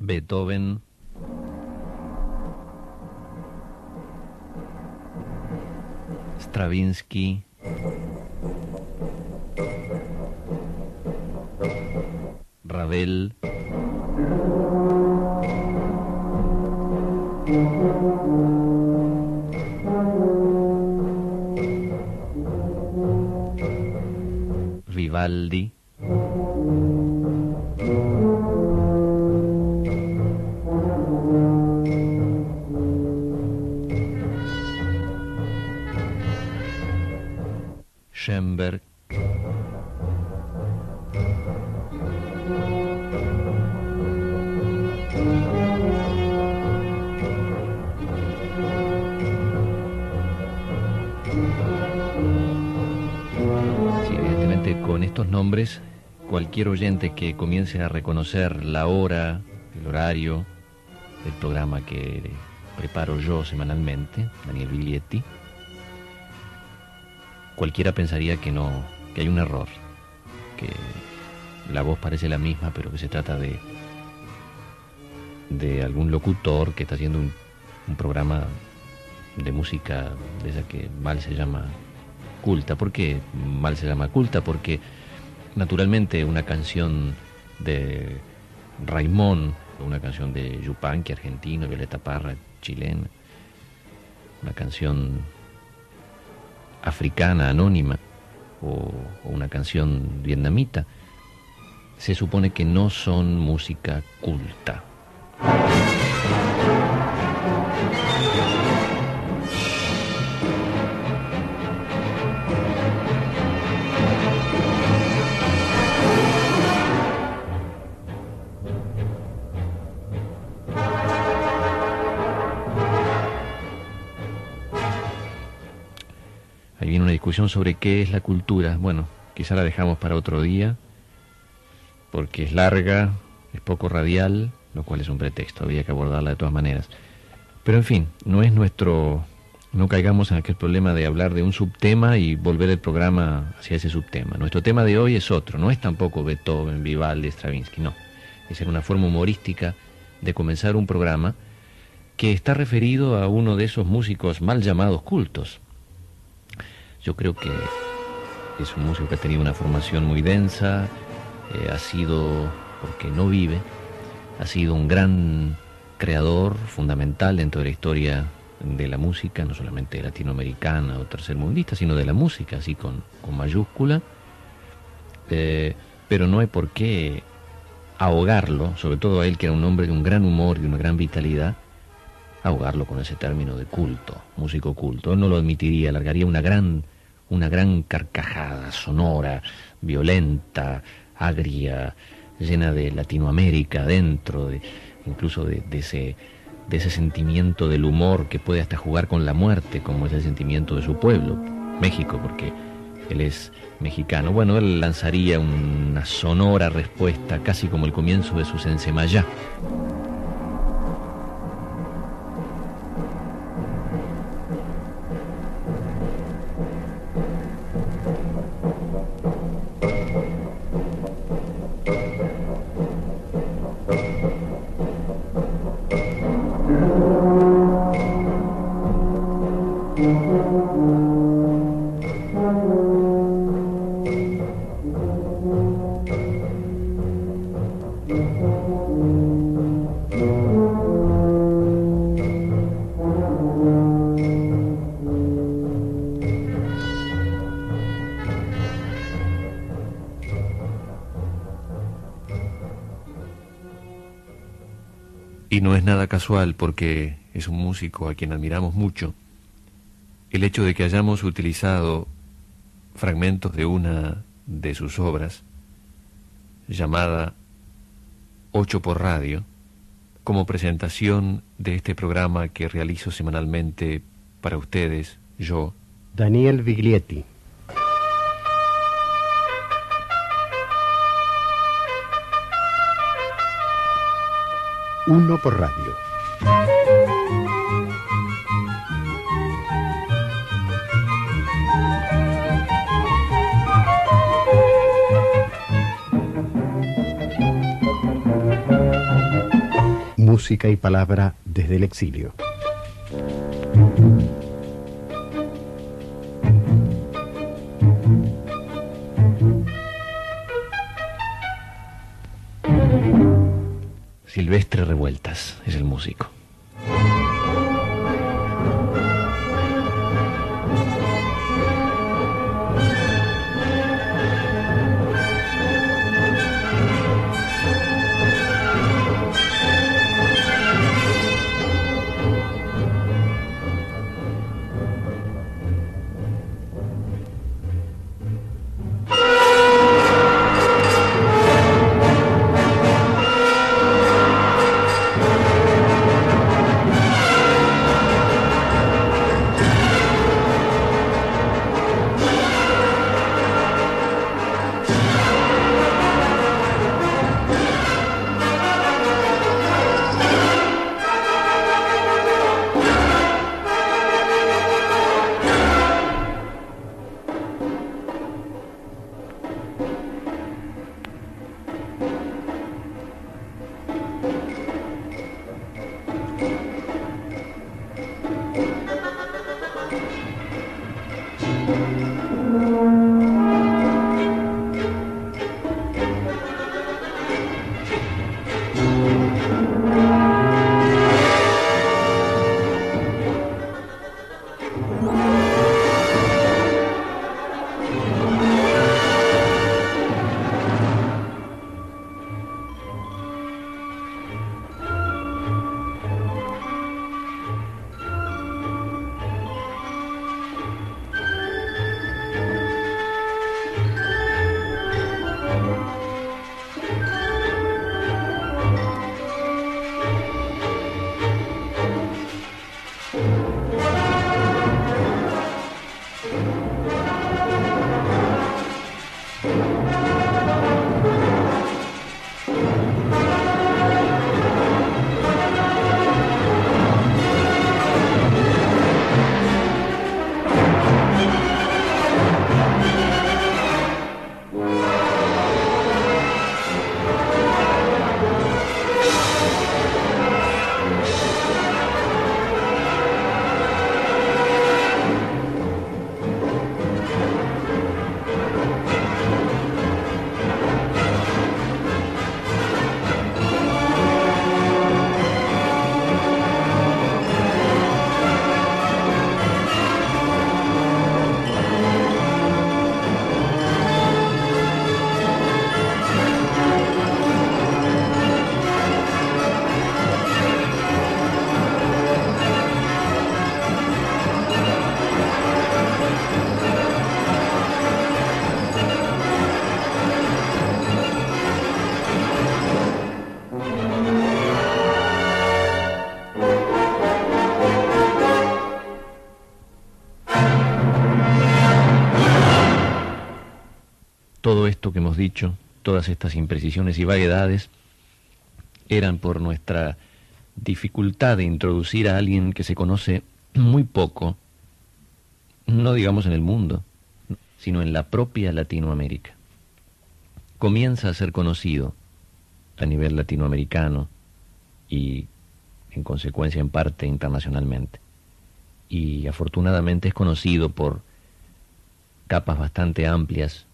Beethoven, Stravinsky, Ravel, Vivaldi, Schoenberg, Sí, evidentemente con estos nombres, cualquier oyente que comience a reconocer la hora, el horario del programa que preparo yo semanalmente, Daniel Biglietti, cualquiera pensaría que no, que hay un error, que la voz parece la misma, pero que se trata de de algún locutor que está haciendo un, un programa de música de esa que mal se llama culta. ¿Por qué mal se llama culta? Porque naturalmente una canción de Raimón, una canción de Yupanqui, argentino, Violeta Parra, chilena, una canción africana, anónima, o, una canción vietnamita, se supone que no son música culta. Discusión sobre qué es la cultura. Bueno, quizá la dejamos para otro día, porque es larga, es poco radial, lo cual es un pretexto, había que abordarla de todas maneras. Pero en fin, no es nuestro, no caigamos en aquel problema de hablar de un subtema y volver el programa hacia ese subtema. Nuestro tema de hoy es otro, no es tampoco Beethoven, Vivaldi, Stravinsky, no. Es una forma humorística de comenzar un programa que está referido a uno de esos músicos mal llamados cultos. Yo creo que es un músico que ha tenido una formación muy densa, eh, ha sido, porque no vive, ha sido un gran creador fundamental dentro de la historia de la música, no solamente latinoamericana o tercermundista, sino de la música, así con, con mayúscula. Eh, pero no hay por qué ahogarlo, sobre todo a él que era un hombre de un gran humor y de una gran vitalidad, ahogarlo con ese término de culto, músico culto. Él no lo admitiría, largaría una gran, una gran carcajada sonora, violenta, agria, llena de Latinoamérica dentro, de, incluso de, ese, de ese sentimiento del humor que puede hasta jugar con la muerte, como es el sentimiento de su pueblo, México, porque él es mexicano. Bueno, él lanzaría una sonora respuesta, casi como el comienzo de su Sensemayá. Y no es nada casual porque es un músico a quien admiramos mucho. El hecho de que hayamos utilizado fragmentos de una de sus obras, llamada Ocho por Radio, como presentación de este programa que realizo semanalmente para ustedes, yo, Daniel Biglietti. Uno por radio. Música y palabra desde el exilio. Silvestre Revueltas es el músico. Dicho, todas estas imprecisiones y vaguedades, eran por nuestra dificultad de introducir a alguien que se conoce muy poco, no digamos en el mundo, sino en la propia Latinoamérica. Comienza a ser conocido a nivel latinoamericano y en consecuencia en parte internacionalmente. Y afortunadamente es conocido por capas bastante amplias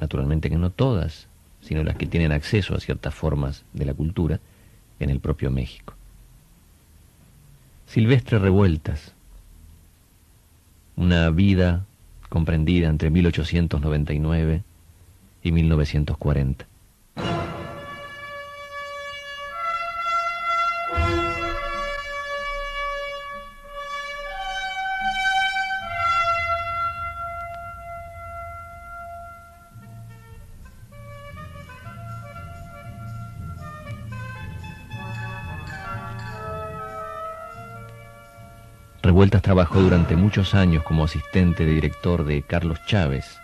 naturalmente que no todas, sino las que tienen acceso a ciertas formas de la cultura en el propio México. Silvestre Revueltas, una vida comprendida entre 1899 y 1940. Revueltas trabajó durante muchos años como asistente de director de Carlos Chávez.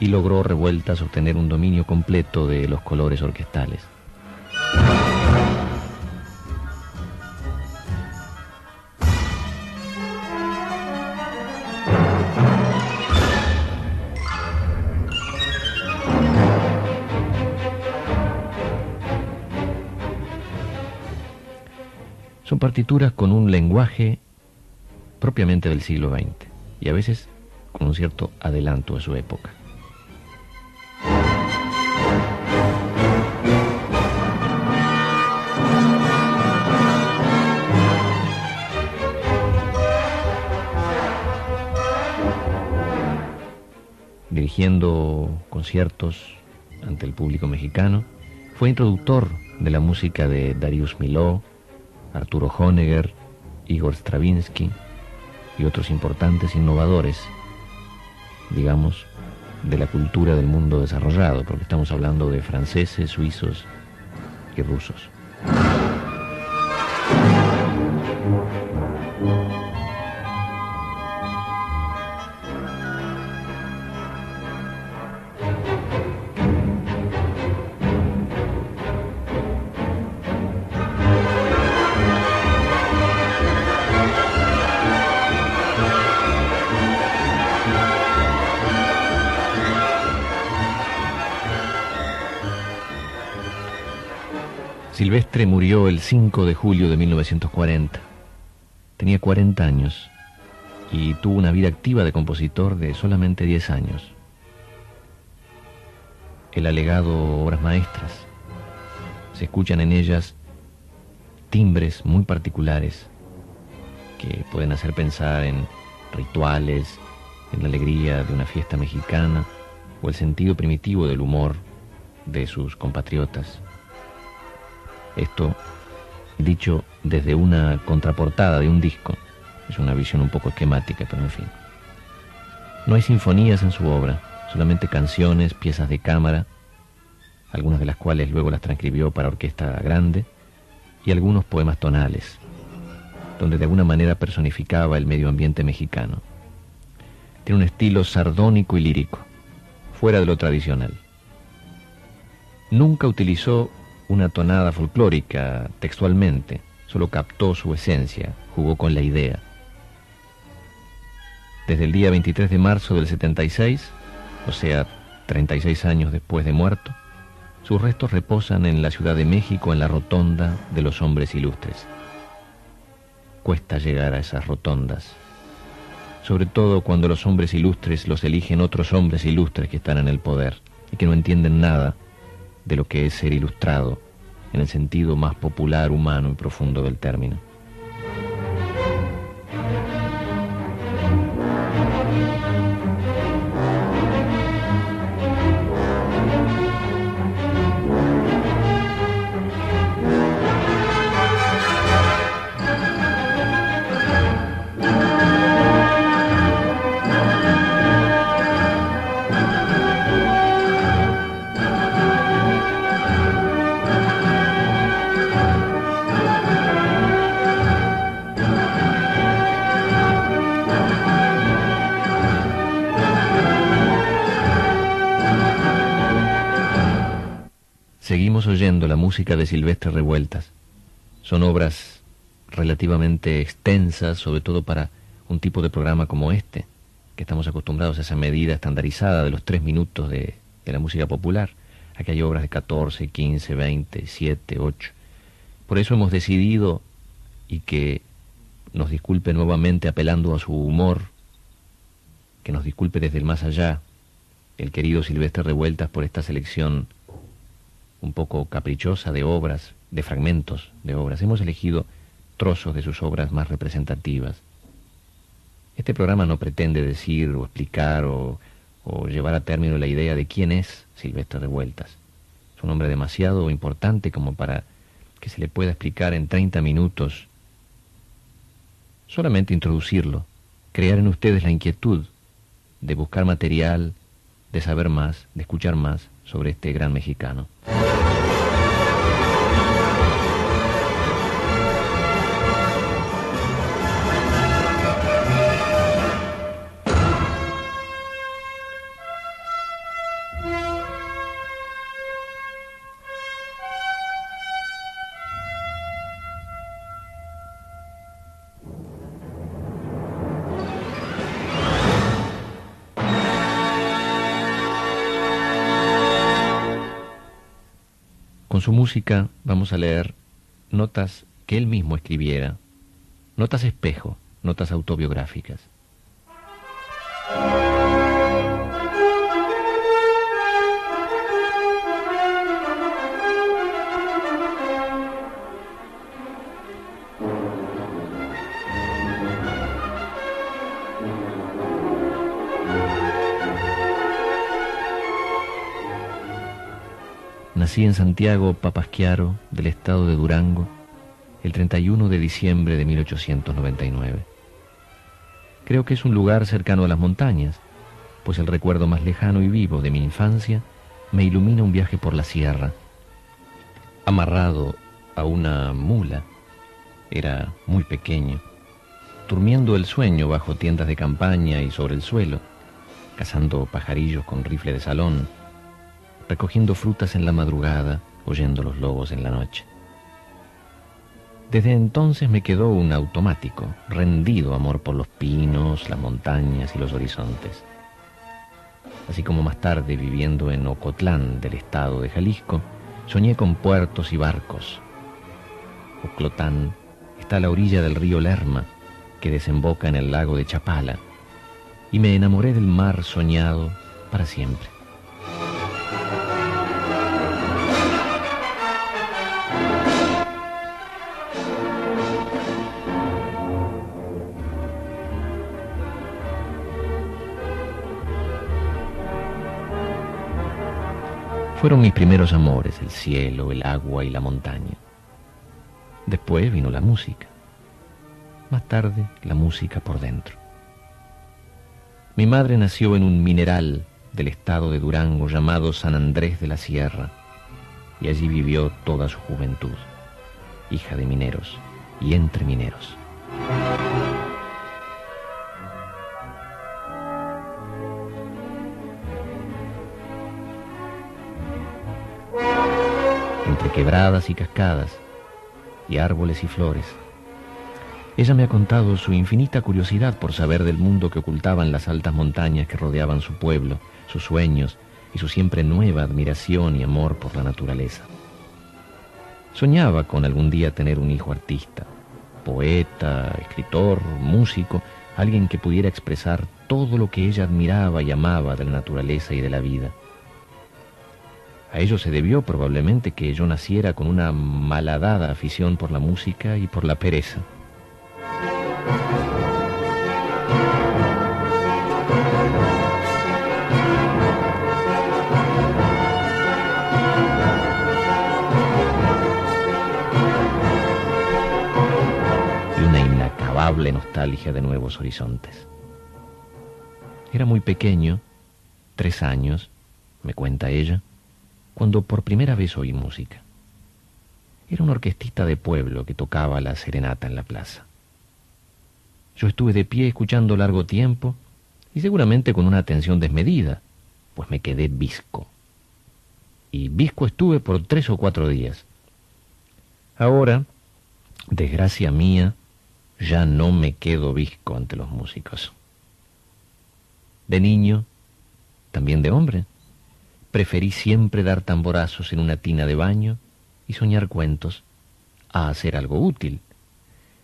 y logró Revueltas obtener un dominio completo de los colores orquestales. Con un lenguaje propiamente del siglo XX y a veces con un cierto adelanto a su época. Dirigiendo conciertos ante el público mexicano, fue introductor de la música de Darius Milhaud, Arturo Honegger, Igor Stravinsky y otros importantes innovadores, digamos, de la cultura del mundo desarrollado, porque estamos hablando de franceses, suizos y rusos. Silvestre murió el 5 de julio de 1940. Tenía 40 años y tuvo una vida activa de compositor de solamente 10 años. El alegado obras maestras. Se escuchan en ellas timbres muy particulares que pueden hacer pensar en rituales, en la alegría de una fiesta mexicana o el sentido primitivo del humor de sus compatriotas. Esto dicho desde una contraportada de un disco. Es una visión un poco esquemática, pero en fin. No hay sinfonías en su obra, solamente canciones, piezas de cámara, algunas de las cuales luego las transcribió para orquesta grande, y algunos poemas tonales, donde de alguna manera personificaba el medio ambiente mexicano. Tiene un estilo sardónico y lírico, fuera de lo tradicional. Nunca utilizó una tonada folclórica textualmente, solo captó su esencia, jugó con la idea. Desde el día 23 de marzo del 76, o sea, 36 años después de muerto, sus restos reposan en la Ciudad de México en la rotonda de los hombres ilustres. Cuesta llegar a esas rotondas, sobre todo cuando los hombres ilustres los eligen otros hombres ilustres que están en el poder y que no entienden nada de lo que es ser ilustrado en el sentido más popular, humano y profundo del término. Música de Silvestre Revueltas. Son obras relativamente extensas, sobre todo para un tipo de programa como este, que estamos acostumbrados a esa medida estandarizada de los tres minutos de, la música popular. Aquí hay obras de 14, 15, 20, 7, 8. Por eso hemos decidido, y que nos disculpe nuevamente apelando a su humor, que nos disculpe desde el más allá, el querido Silvestre Revueltas por esta selección un poco caprichosa de obras, de fragmentos de obras. Hemos elegido trozos de sus obras más representativas. Este programa no pretende decir o explicar o, llevar a término la idea de quién es Silvestre Revueltas. Es un hombre demasiado importante como para que se le pueda explicar en 30 minutos. Solamente introducirlo, crear en ustedes la inquietud de buscar material, de saber más, de escuchar más sobre este gran mexicano. Vamos a leer notas que él mismo escribiera, notas espejo, notas autobiográficas. En Santiago Papasquiaro, del estado de Durango, el 31 de diciembre de 1899. Creo que es un lugar cercano a las montañas, pues el recuerdo más lejano y vivo de mi infancia me ilumina un viaje por la sierra. Amarrado a una mula, era muy pequeño, durmiendo el sueño bajo tiendas de campaña y sobre el suelo, cazando pajarillos con rifle de salón, recogiendo frutas en la madrugada, oyendo los lobos en la noche. Desde entonces me quedó un automático, rendido amor por los pinos, las montañas y los horizontes. Así como más tarde, viviendo en Ocotlán del estado de Jalisco, soñé con puertos y barcos. Oclotán está a la orilla del río Lerma, que desemboca en el lago de Chapala, y me enamoré del mar soñado para siempre. Fueron mis primeros amores, el cielo, el agua y la montaña. Después vino la música. Más tarde, la música por dentro. Mi madre nació en un mineral del estado de Durango llamado San Andrés de la Sierra y allí vivió toda su juventud, hija de mineros y entre mineros. Entre quebradas y cascadas, y árboles y flores. Ella me ha contado su infinita curiosidad por saber del mundo que ocultaban las altas montañas que rodeaban su pueblo, sus sueños y su siempre nueva admiración y amor por la naturaleza. Soñaba con algún día tener un hijo artista, poeta, escritor, músico, alguien que pudiera expresar todo lo que ella admiraba y amaba de la naturaleza y de la vida. A ello se debió probablemente que yo naciera con una malhadada afición por la música y por la pereza. Y una inacabable nostalgia de nuevos horizontes. Era muy pequeño, tres años, me cuenta ella, cuando por primera vez oí música. Era una orquestita de pueblo que tocaba la serenata en la plaza. Yo estuve de pie escuchando largo tiempo y seguramente con una atención desmedida, pues me quedé visco. Y visco estuve por tres o cuatro días. Ahora, desgracia mía, ya no me quedo visco ante los músicos. De niño, también de hombre, preferí siempre dar tamborazos en una tina de baño y soñar cuentos a hacer algo útil.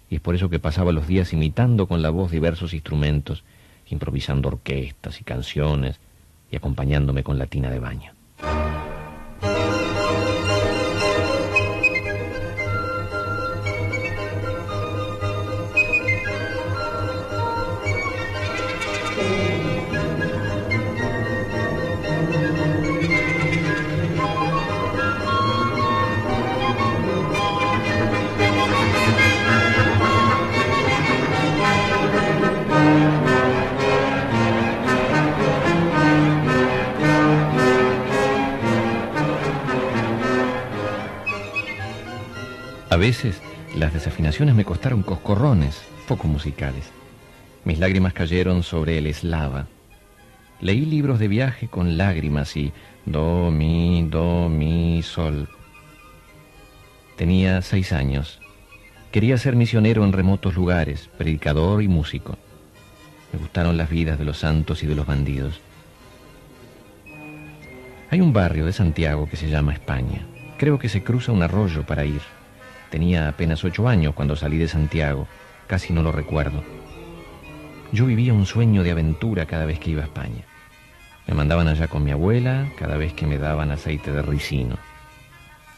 Y es por eso que pasaba los días imitando con la voz diversos instrumentos, improvisando orquestas y canciones y acompañándome con la tina de baño. Veces las desafinaciones me costaron coscorrones, poco musicales. Mis lágrimas cayeron sobre el eslava. Leí libros de viaje con lágrimas y do, mi, do, mi, sol. Tenía seis años. Quería ser misionero en remotos lugares, predicador y músico. Me gustaron las vidas de los santos y de los bandidos. Hay un barrio de Santiago que se llama España Creo que se cruza un arroyo para ir. Tenía apenas ocho años cuando salí de Santiago. Casi no lo recuerdo. Yo vivía un sueño de aventura cada vez que iba a España. Me mandaban allá con mi abuela cada vez que me daban aceite de ricino,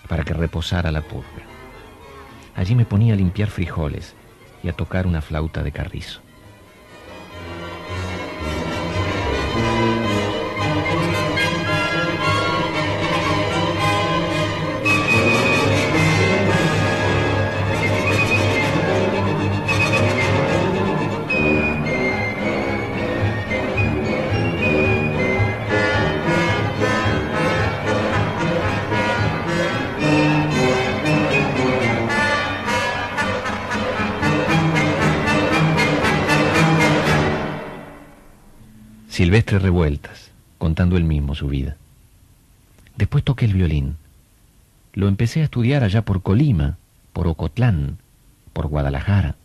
para que reposara la purga. Allí me ponía a limpiar frijoles y a tocar una flauta de carrizo. Silvestre Revueltas, contando él mismo su vida. Después toqué el violín. Lo empecé a estudiar allá por Colima, por Ocotlán, por Guadalajara.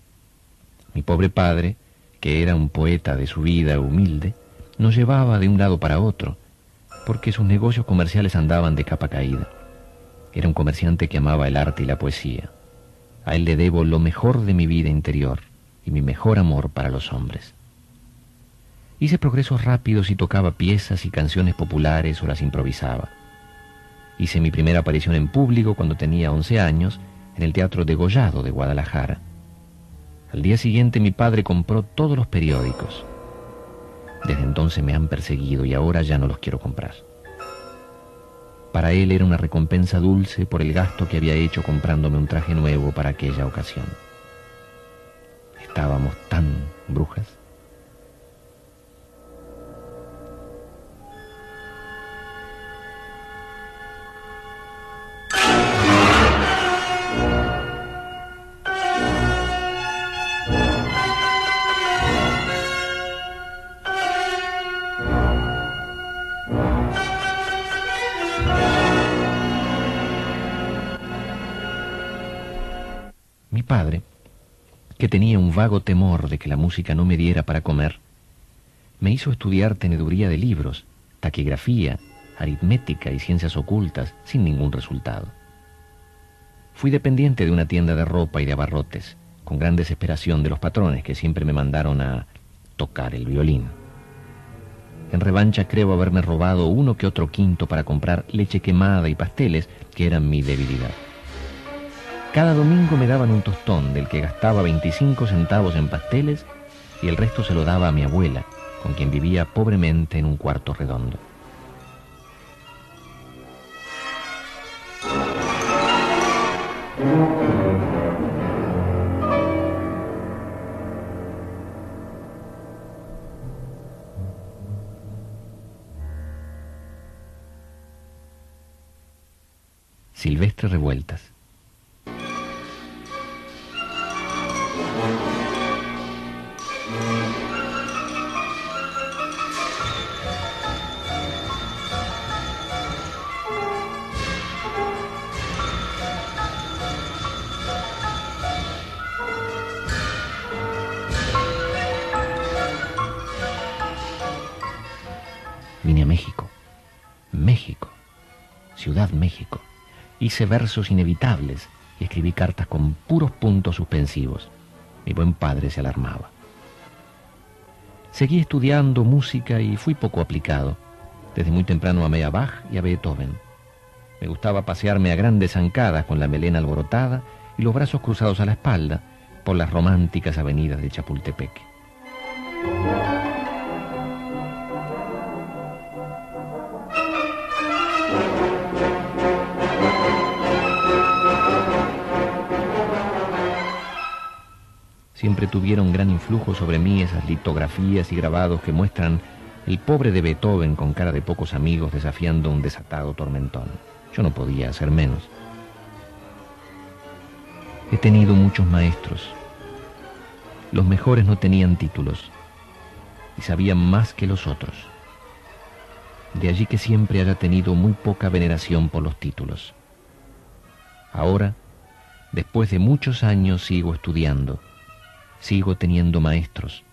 Mi pobre padre, que era un poeta de su vida humilde, nos llevaba de un lado para otro, porque sus negocios comerciales andaban de capa caída. Era un comerciante que amaba el arte y la poesía. A él le debo lo mejor de mi vida interior y mi mejor amor para los hombres. Hice progresos rápidos y tocaba piezas y canciones populares o las improvisaba. Hice mi primera aparición en público cuando tenía 11 años en el Teatro Degollado de Guadalajara. Al día siguiente mi padre compró todos los periódicos. Desde entonces me han perseguido y ahora ya no los quiero comprar. Para él era una recompensa dulce por el gasto que había hecho comprándome un traje nuevo para aquella ocasión. Estábamos tan brujas. Padre, que tenía un vago temor de que la música no me diera para comer, me hizo estudiar teneduría de libros, taquigrafía, aritmética y ciencias ocultas sin ningún resultado. Fui dependiente de una tienda de ropa y de abarrotes, con gran desesperación de los patrones que siempre me mandaron a tocar el violín. En revancha creo haberme robado uno que otro quinto para comprar leche quemada y pasteles, que eran mi debilidad. Cada domingo me daban un tostón del que gastaba 25 centavos en pasteles y el resto se lo daba a mi abuela, con quien vivía pobremente en un cuarto redondo. Silvestre Revueltas. Versos inevitables y escribí cartas con puros puntos suspensivos. Mi buen padre se alarmaba. Seguí estudiando música y fui poco aplicado. Desde muy temprano amé a Bach y a Beethoven. Me gustaba pasearme a grandes zancadas con la melena alborotada y los brazos cruzados a la espalda por las románticas avenidas de Chapultepec. Siempre tuvieron gran influjo sobre mí esas litografías y grabados que muestran el pobre de Beethoven con cara de pocos amigos desafiando un desatado tormentón. Yo no podía hacer menos. He tenido muchos maestros. Los mejores no tenían títulos y sabían más que los otros. De allí que siempre haya tenido muy poca veneración por los títulos. Ahora, después de muchos años, sigo estudiando Sigo teniendo maestros.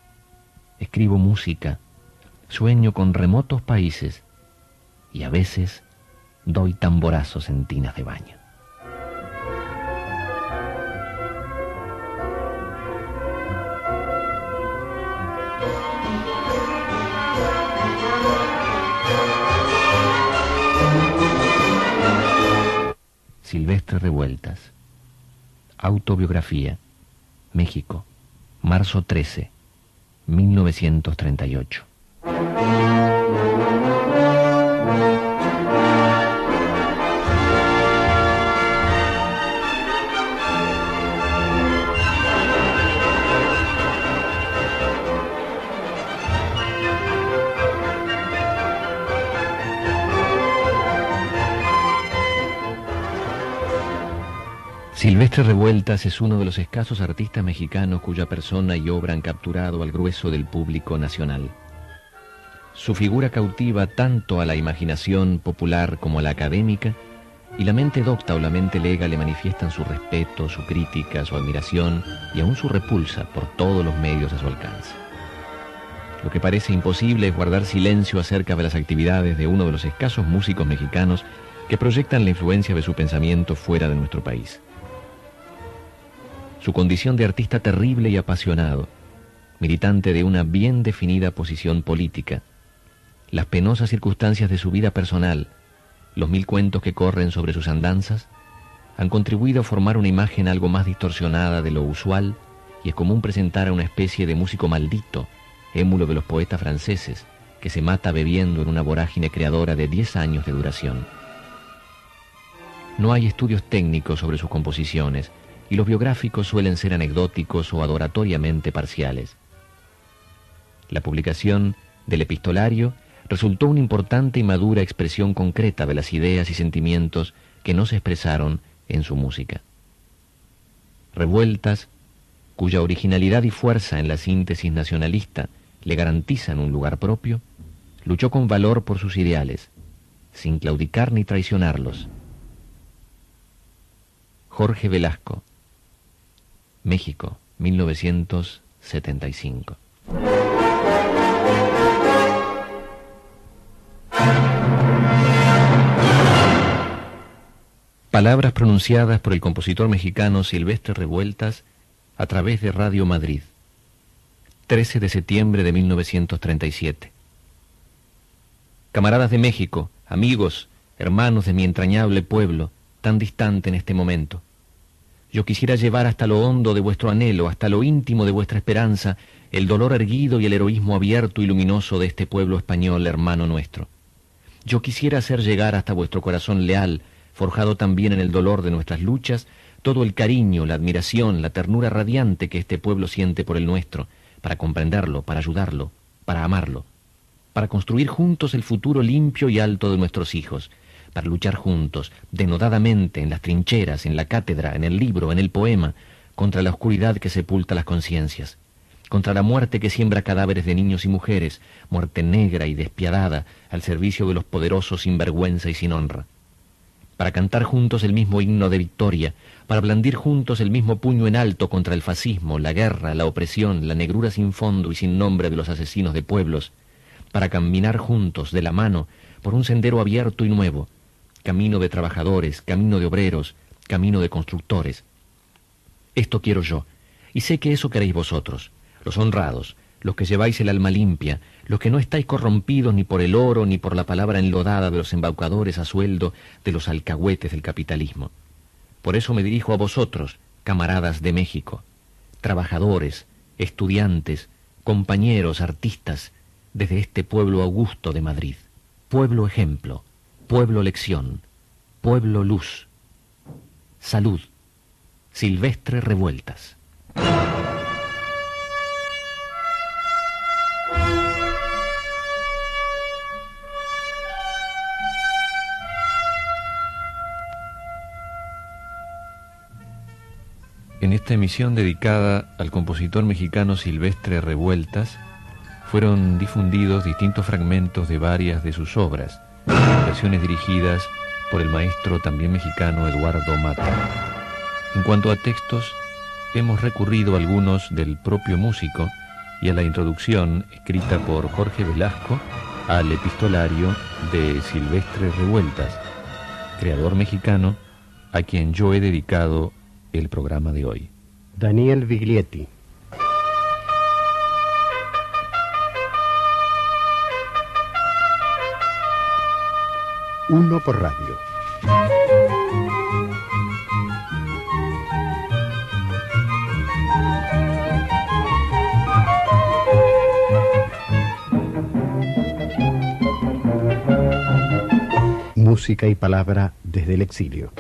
Escribo música. Sueño con remotos países. Y a veces doy tamborazos en tinas de baño. Silvestre Revueltas. Autobiografía. México. Marzo 13. 1938. Silvestre Revueltas es uno de los escasos artistas mexicanos cuya persona y obra han capturado al grueso del público nacional. Su figura cautiva tanto a la imaginación popular como a la académica, y la mente docta o la mente lega le manifiestan su respeto, su crítica, su admiración y aún su repulsa por todos los medios a su alcance. Lo que parece imposible es guardar silencio acerca de las actividades de uno de los escasos músicos mexicanos que proyectan la influencia de su pensamiento fuera de nuestro país su condición de artista terrible y apasionado, militante de una bien definida posición política, las penosas circunstancias de su vida personal, los mil cuentos que corren sobre sus andanzas, han contribuido a formar una imagen algo más distorsionada de lo usual y es común presentar a una especie de músico maldito, émulo de los poetas franceses, que se mata bebiendo en una vorágine creadora de diez años de duración. No hay estudios técnicos sobre sus composiciones, y los biográficos suelen ser anecdóticos o adoratoriamente parciales. La publicación del epistolario resultó una importante y madura expresión concreta de las ideas y sentimientos que no se expresaron en su música. Revueltas, cuya originalidad y fuerza en la síntesis nacionalista le garantizan un lugar propio, luchó con valor por sus ideales, sin claudicar ni traicionarlos. Jorge Velasco, México, 1975. Palabras pronunciadas por el compositor mexicano Silvestre Revueltas a través de Radio Madrid. 13 de septiembre de 1937. Camaradas de México, amigos, hermanos de mi entrañable pueblo, tan distante en este momento. Yo quisiera llevar hasta lo hondo de vuestro anhelo, hasta lo íntimo de vuestra esperanza, el dolor erguido y el heroísmo abierto y luminoso de este pueblo español, hermano nuestro. Yo quisiera hacer llegar hasta vuestro corazón leal, forjado también en el dolor de nuestras luchas, todo el cariño, la admiración, la ternura radiante que este pueblo siente por el nuestro, para comprenderlo, para ayudarlo, para amarlo, para construir juntos el futuro limpio y alto de nuestros hijos, para luchar juntos, denodadamente, en las trincheras, en la cátedra, en el libro, en el poema, contra la oscuridad que sepulta las conciencias, contra la muerte que siembra cadáveres de niños y mujeres, muerte negra y despiadada al servicio de los poderosos sin vergüenza y sin honra, para cantar juntos el mismo himno de victoria, para blandir juntos el mismo puño en alto contra el fascismo, la guerra, la opresión, la negrura sin fondo y sin nombre de los asesinos de pueblos, para caminar juntos de la mano por un sendero abierto y nuevo, camino de trabajadores, camino de obreros, camino de constructores. Esto quiero yo, y sé que eso queréis vosotros, los honrados, los que lleváis el alma limpia, los que no estáis corrompidos ni por el oro ni por la palabra enlodada de los embaucadores a sueldo de los alcahuetes del capitalismo. Por eso me dirijo a vosotros, camaradas de México, trabajadores, estudiantes, compañeros, artistas, desde este pueblo augusto de Madrid, pueblo ejemplo, pueblo lección, pueblo luz, salud, silvestre revueltas. En esta emisión dedicada al compositor mexicano Silvestre Revueltas, fueron difundidos distintos fragmentos de varias de sus obras, dirigidas por el maestro también mexicano Eduardo Mata. En cuanto a textos, hemos recurrido a algunos del propio músico y a la introducción escrita por Jorge Velasco al epistolario de Silvestre Revueltas, creador mexicano a quien yo he dedicado el programa de hoy. Daniel Viglietti. Uno por radio. Música y palabra desde el exilio.